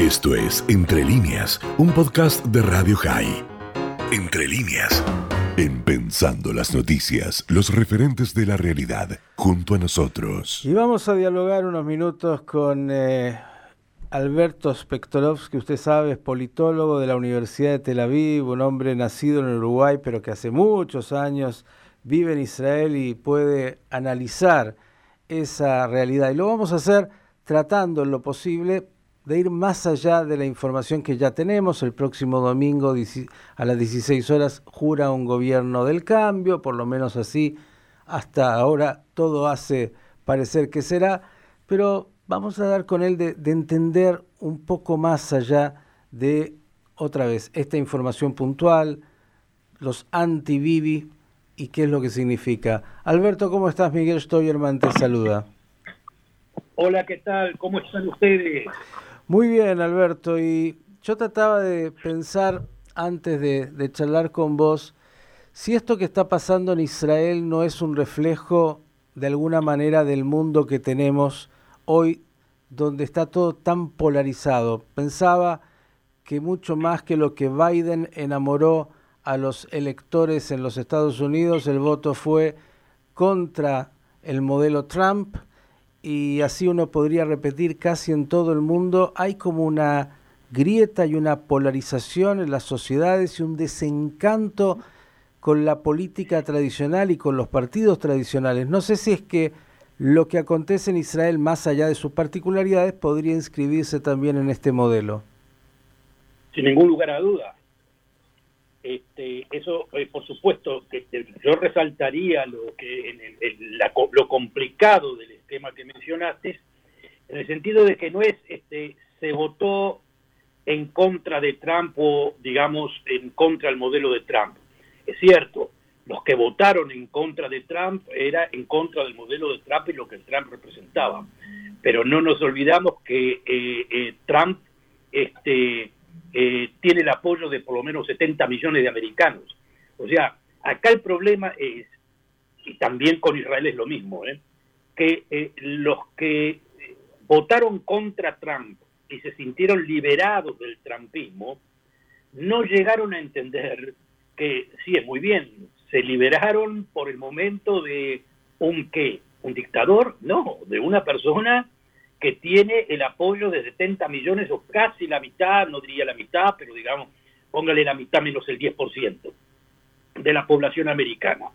Esto es Entre líneas, un podcast de Radio High. Entre líneas. En Pensando las Noticias, los referentes de la realidad, junto a nosotros. Y vamos a dialogar unos minutos con eh, Alberto Spektorovsky, usted sabe, es politólogo de la Universidad de Tel Aviv, un hombre nacido en Uruguay, pero que hace muchos años vive en Israel y puede analizar esa realidad. Y lo vamos a hacer tratando en lo posible de ir más allá de la información que ya tenemos. El próximo domingo a las 16 horas jura un gobierno del cambio, por lo menos así hasta ahora todo hace parecer que será, pero vamos a dar con él de, entender un poco más allá de, otra vez, esta información puntual, los anti-Bibi y qué es lo que significa. Alberto, ¿cómo estás? Miguel Stoyerman te saluda. Hola, ¿qué tal? ¿Cómo están ustedes? Muy bien, Alberto. Y yo trataba de pensar antes de, charlar con vos, si esto que está pasando en Israel no es un reflejo de alguna manera del mundo que tenemos hoy donde está todo tan polarizado. Pensaba que mucho más que lo que Biden enamoró a los electores en los Estados Unidos, el voto fue contra el modelo Trump y así uno podría repetir casi en todo el mundo, hay como una grieta y una polarización en las sociedades y un desencanto con la política tradicional y con los partidos tradicionales. No sé si es que lo que acontece en Israel, más allá de sus particularidades, podría inscribirse también en este modelo. Sin ningún lugar a duda. Este, eso, eh, por supuesto, que yo resaltaría lo que en lo complicado del esquema que mencionaste, en el sentido de que no es, este, se votó en contra de Trump o, digamos, en contra del modelo de Trump. Es cierto, los que votaron en contra de Trump era en contra del modelo de Trump y lo que Trump representaba. Pero no nos olvidamos que eh, eh, Trump este, eh, tiene el apoyo de por lo menos 70 millones de americanos. O sea, acá el problema es, y también con Israel es lo mismo, que los que votaron contra Trump y se sintieron liberados del trumpismo, no llegaron a entender que sí es muy bien, se liberaron por el momento de un qué, un dictador, no, de una persona que tiene el apoyo de 70 millones o casi la mitad, no diría la mitad, pero digamos, póngale la mitad menos el 10% de la población americana.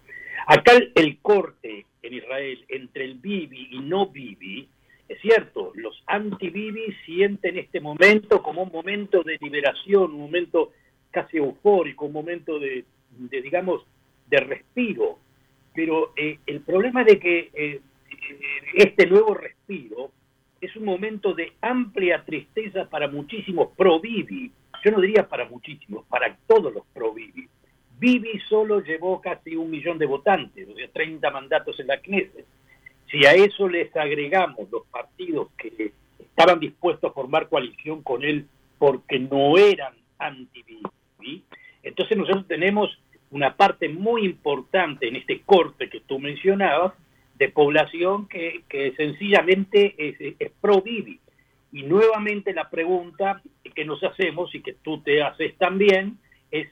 Acá el, corte en Israel entre el Bibi y no Bibi, es cierto, los anti-Bibi sienten este momento como un momento de liberación, un momento casi eufórico, un momento de, de digamos, de respiro. Pero eh, el problema de que eh, este nuevo respiro es un momento de amplia tristeza para muchísimos pro-Bibi. Yo no diría para muchísimos, para todos los pro-Bibi. Bibi solo llevó casi un millón de votantes, o sea, 30 mandatos en la Knesset. Si a eso les agregamos los partidos que estaban dispuestos a formar coalición con él porque no eran anti-Bibi, entonces nosotros tenemos una parte muy importante en este corte que tú mencionabas de población que, sencillamente es, pro-Bibi. Y nuevamente la pregunta que nos hacemos y que tú te haces también es,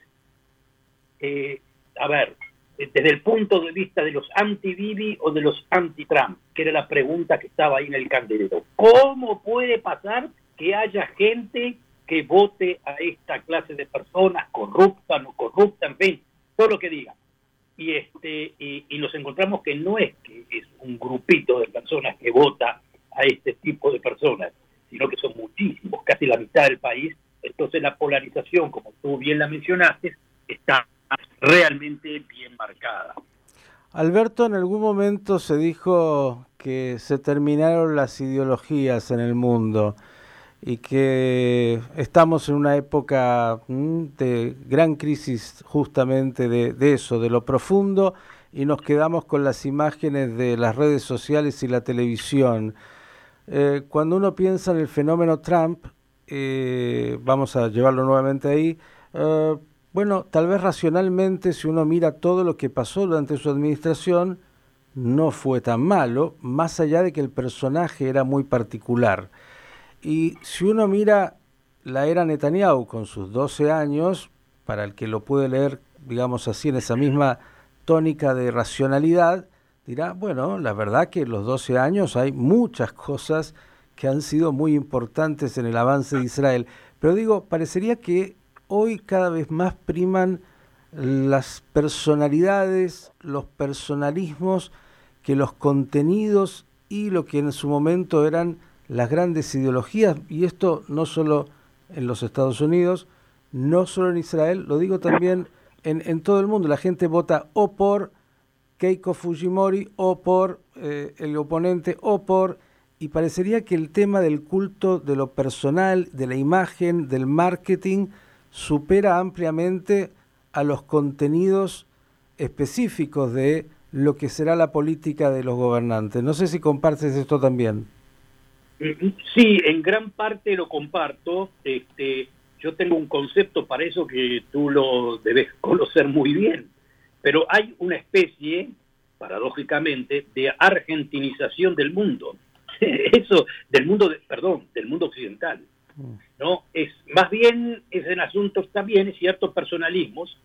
eh, a ver, desde el punto de vista de los anti-Bibi o de los anti-Trump, que era la pregunta que estaba ahí en el candelero. ¿Cómo puede pasar que haya gente que vote a esta clase de personas, corrupta, no corrupta, en fin, todo lo que diga. Y, este, y, nos encontramos que no es que es un grupito de personas que vota a este tipo de personas, sino que son muchísimos, casi la mitad del país. Entonces la polarización, como tú bien la mencionaste, está realmente bien marcada. Alberto, en algún momento se dijo que se terminaron las ideologías en el mundo y que estamos en una época mm, de gran crisis justamente de, eso, de lo profundo, y nos quedamos con las imágenes de las redes sociales y la televisión. Eh, cuando uno piensa en el fenómeno Trump, eh, vamos a llevarlo nuevamente ahí, eh, bueno, tal vez racionalmente, si uno mira todo lo que pasó durante su administración, no fue tan malo, más allá de que el personaje era muy particular. Y si uno mira la era Netanyahu con sus 12 años, para el que lo puede leer, digamos así, en esa misma tónica de racionalidad, dirá, bueno, la verdad que en los 12 años hay muchas cosas que han sido muy importantes en el avance de Israel. Pero digo, parecería que hoy cada vez más priman las personalidades, los personalismos, que los contenidos y lo que en su momento eran las grandes ideologías, y esto no solo en los Estados Unidos, no solo en Israel, lo digo también en, todo el mundo. La gente vota o por Keiko Fujimori o por eh, el oponente o por... Y parecería que el tema del culto de lo personal, de la imagen, del marketing, supera ampliamente a los contenidos específicos de lo que será la política de los gobernantes. No sé si compartes esto también. Sí, en gran parte lo comparto. Este, yo tengo un concepto para eso que tú lo debes conocer muy bien. Pero hay una especie, paradójicamente, de argentinización del mundo. Eso, del mundo, perdón, del mundo occidental. ¿No? Es, más bien es en asuntos también, ciertos personalismos,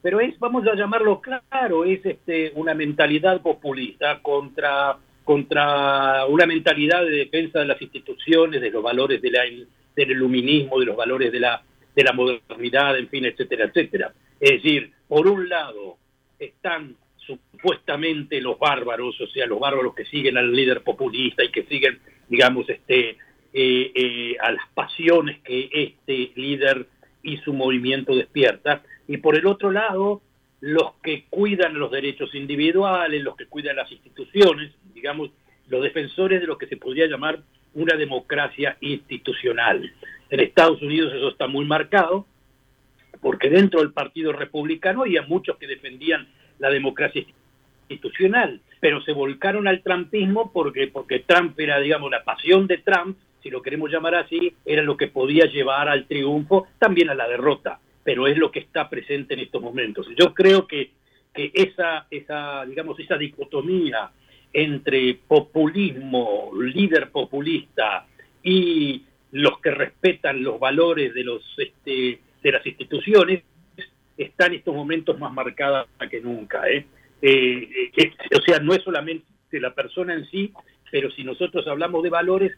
pero es, vamos a llamarlo claro, es este, una mentalidad populista contra, contra una mentalidad de defensa de las instituciones, de los valores del iluminismo, de los valores de la, de la modernidad, en fin, etcétera, etcétera. Es decir, por un lado, están supuestamente los bárbaros, o sea, los bárbaros que siguen al líder populista y que siguen, digamos, este, eh, eh, a las pasiones que este líder y su movimiento despierta, y por el otro lado, los que cuidan los derechos individuales, los que cuidan las instituciones, digamos, los defensores de lo que se podría llamar una democracia institucional. En Estados Unidos eso está muy marcado, porque dentro del Partido Republicano había muchos que defendían la democracia institucional, pero se volcaron al trumpismo porque, porque Trump era, digamos, la pasión de Trump, si lo queremos llamar así, era lo que podía llevar al triunfo, también a la derrota, pero es lo que está presente en estos momentos. Yo creo que, que esa, esa, digamos, esa dicotomía entre populismo, líder populista y los que respetan los valores de los este, de las instituciones está en estos momentos más marcada que nunca. ¿eh? Eh, eh, o sea, no es solamente la persona en sí, pero si nosotros hablamos de valores,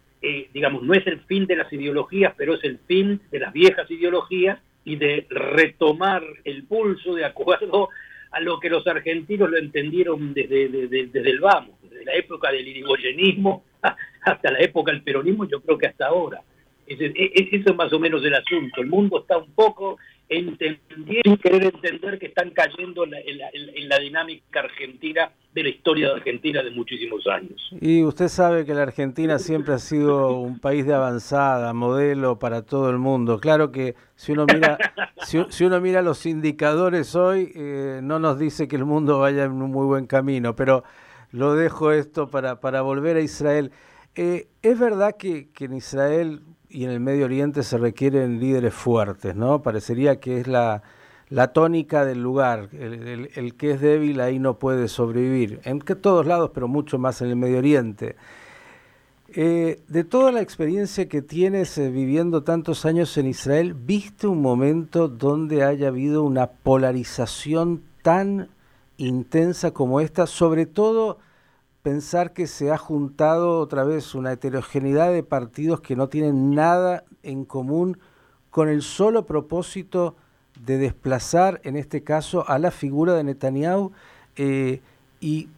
digamos, no es el fin de las ideologías, pero es el fin de las viejas ideologías y de retomar el pulso de acuerdo a lo que los argentinos lo entendieron desde, desde, el vamos, desde la época del irigoyenismo hasta la época del peronismo, yo creo que hasta ahora. Ese, eso es más o menos el asunto. El mundo está un poco entendiendo, sin querer entender que están cayendo en la, dinámica argentina de la historia de Argentina de muchísimos años. Y usted sabe que la Argentina siempre ha sido un país de avanzada, modelo para todo el mundo. Claro que si uno mira, si, uno mira los indicadores hoy, eh, no nos dice que el mundo vaya en un muy buen camino, pero lo dejo esto para, para volver a Israel. Eh, es verdad que, que en Israel y en el Medio Oriente se requieren líderes fuertes, ¿no? Parecería que es la, la tónica del lugar. El, que es débil ahí no puede sobrevivir. En que todos lados, pero mucho más en el Medio Oriente. Eh, de toda la experiencia que tienes eh, viviendo tantos años en Israel, ¿viste un momento donde haya habido una polarización tan intensa como esta? Sobre todo pensar que se ha juntado otra vez una heterogeneidad de partidos que no tienen nada en común con el solo propósito de desplazar, en este caso, a la figura de Netanyahu eh, y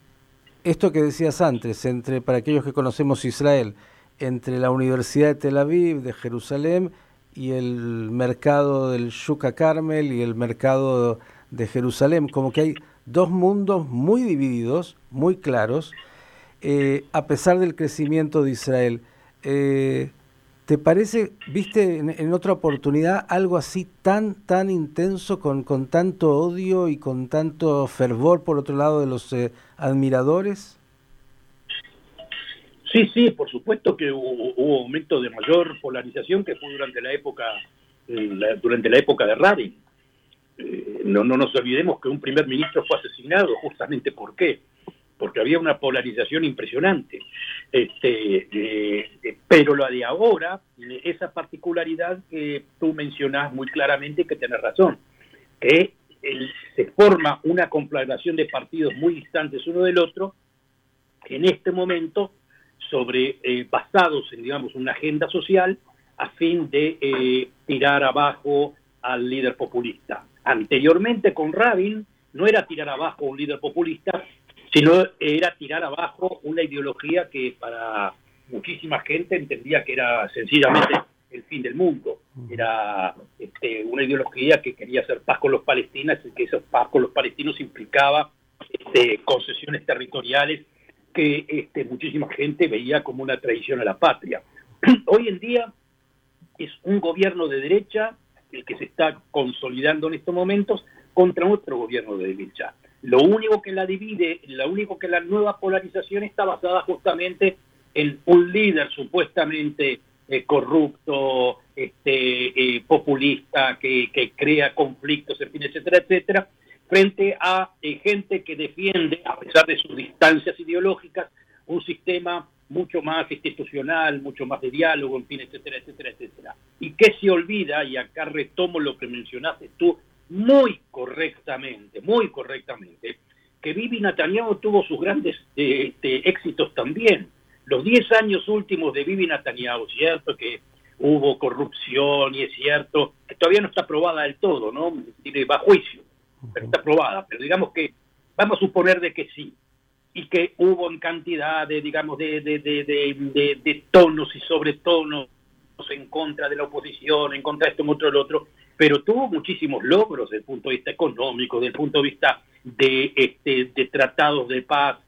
esto que decías antes, entre para aquellos que conocemos Israel, entre la Universidad de Tel Aviv, de Jerusalén, y el mercado del Shuka Carmel y el mercado de Jerusalén, como que hay dos mundos muy divididos, muy claros, eh, a pesar del crecimiento de Israel. Eh, ¿Te parece, viste en, otra oportunidad algo así tan, tan intenso, con, con tanto odio y con tanto fervor por otro lado de los eh, admiradores? Sí, sí, por supuesto que hubo, un momento de mayor polarización que fue durante la época, durante la época de Rabin. no, no nos olvidemos que un primer ministro fue asesinado, justamente por qué porque había una polarización impresionante. Este, eh, pero lo de ahora, esa particularidad que tú mencionas muy claramente, que tienes razón, que se forma una conflagración de partidos muy distantes uno del otro, en este momento, sobre eh, basados en, digamos, una agenda social, a fin de eh, tirar abajo al líder populista. Anteriormente con Rabin no era tirar abajo un líder populista, sino era tirar abajo una ideología que para muchísima gente entendía que era sencillamente el fin del mundo. Era este, una ideología que quería hacer paz con los palestinos y que esa paz con los palestinos implicaba este, concesiones territoriales que este, muchísima gente veía como una traición a la patria. Hoy en día es un gobierno de derecha el que se está consolidando en estos momentos contra otro gobierno de derecha. Lo único que la divide, lo único que la nueva polarización está basada justamente en un líder supuestamente eh, corrupto, este, eh, populista, que, crea conflictos, en fin, etcétera, etcétera, frente a eh, gente que defiende, a pesar de sus distancias ideológicas, un sistema mucho más institucional, mucho más de diálogo, en fin, etcétera, etcétera, etcétera. Y que se olvida, y acá retomo lo que mencionaste tú muy correctamente, muy correctamente, que Bibi Netanyahu tuvo sus grandes este, éxitos también. Los 10 años últimos de Bibi Netanyahu, cierto que hubo corrupción y es cierto que todavía no está aprobada del todo, ¿no? Tiene va juicio, pero está aprobada. Pero digamos que vamos a suponer de que sí y que hubo en cantidad de, digamos, de, de, de, de tonos y sobretonos en contra de la oposición, en contra de esto, en otro, el otro, pero tuvo muchísimos logros desde el punto de vista económico, desde el punto de vista de, este, de tratados de paz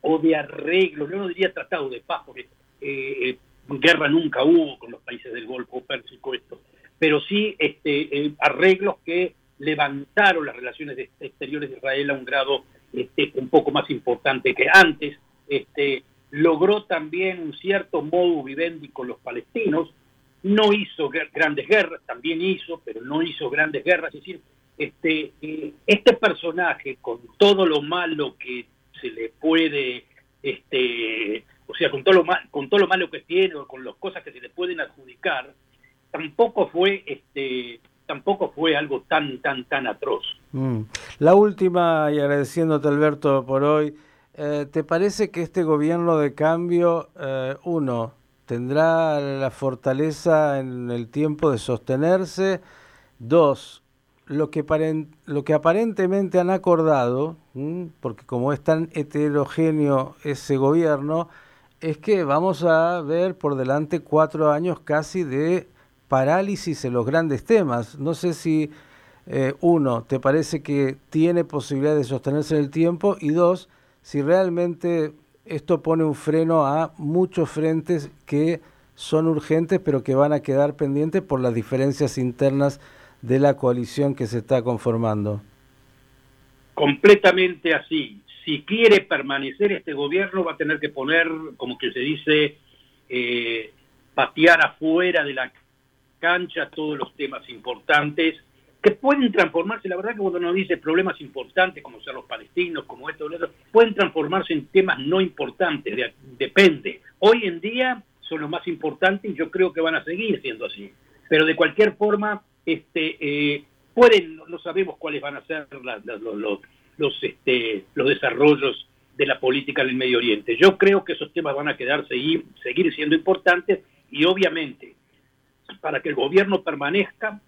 o de arreglos, yo no diría tratados de paz, porque eh, eh, guerra nunca hubo con los países del Golfo Pérsico, esto, pero sí este, eh, arreglos que levantaron las relaciones exteriores de Israel a un grado este, un poco más importante que antes, este, logró también un cierto modo vivendi con los palestinos, no hizo grandes guerras, también hizo, pero no hizo grandes guerras, es decir, este, eh, este personaje con todo lo malo que se le puede, este, o sea, con todo lo mal, con todo lo malo que tiene o con las cosas que se le pueden adjudicar, tampoco fue, este, tampoco fue algo tan, tan, tan atroz. Mm. La última, y agradeciéndote Alberto por hoy, eh, ¿te parece que este gobierno de cambio, eh, uno, tendrá la fortaleza en el tiempo de sostenerse? Dos, lo que, aparentemente han acordado, porque como es tan heterogéneo ese gobierno, es que vamos a ver por delante cuatro años casi de parálisis en los grandes temas. No sé si, eh, uno, te parece que tiene posibilidad de sostenerse en el tiempo y dos, si realmente esto pone un freno a muchos frentes que son urgentes pero que van a quedar pendientes por las diferencias internas de la coalición que se está conformando. Completamente así. Si quiere permanecer este gobierno va a tener que poner, como que se dice, eh, patear afuera de la cancha todos los temas importantes que pueden transformarse, la verdad que cuando nos dice problemas importantes, como ser los palestinos, como esto, pueden transformarse en temas no importantes, depende. Hoy en día son los más importantes y yo creo que van a seguir siendo así. Pero de cualquier forma, este, eh, pueden, no sabemos cuáles van a ser los, los, este, los desarrollos de la política en el Medio Oriente. Yo creo que esos temas van a quedar seguir, seguir siendo importantes y obviamente para que el gobierno permanezca,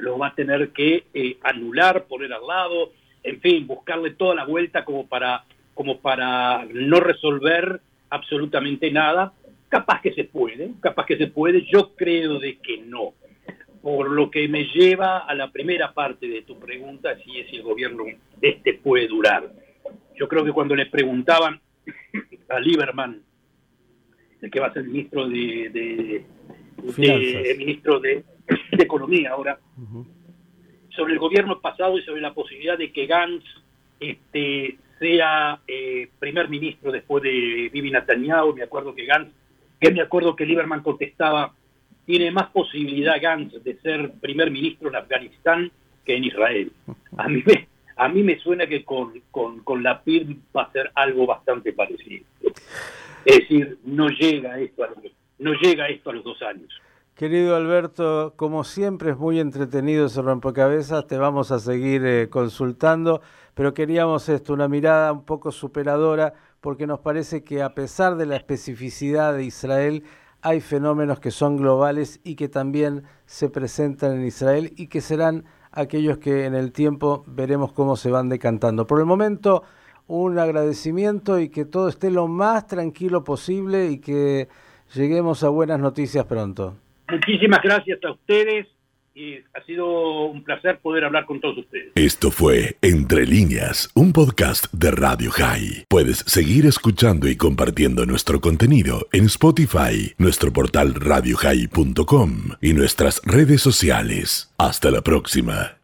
lo va a tener que eh, anular, poner al lado, en fin, buscarle toda la vuelta como para, como para no resolver absolutamente nada. Capaz que se puede, capaz que se puede, yo creo de que no. Por lo que me lleva a la primera parte de tu pregunta, si es si el gobierno este puede durar. Yo creo que cuando le preguntaban a Lieberman, el que va a ser ministro de de, ministro de, Economía ahora, sobre el gobierno pasado y sobre la posibilidad de que Gantz este, sea eh, primer ministro después de Bibi Netanyahu. Me acuerdo que Gantz, que me acuerdo que Lieberman contestaba, tiene más posibilidad Gantz de ser primer ministro en Afganistán que en Israel. A mí me, a mí me suena que con, con, la PIB va a ser algo bastante parecido. Es decir, no llega esto a, no llega esto a los dos años. Querido Alberto, como siempre es muy entretenido ese rompecabezas, te vamos a seguir eh, consultando, pero queríamos esto, una mirada un poco superadora, porque nos parece que a pesar de la especificidad de Israel, hay fenómenos que son globales y que también se presentan en Israel y que serán aquellos que en el tiempo veremos cómo se van decantando. Por el momento, un agradecimiento y que todo esté lo más tranquilo posible y que lleguemos a buenas noticias pronto. Muchísimas gracias a ustedes y ha sido un placer poder hablar con todos ustedes. Esto fue Entre líneas, un podcast de Radio High. Puedes seguir escuchando y compartiendo nuestro contenido en Spotify, nuestro portal radiohigh.com y nuestras redes sociales. Hasta la próxima.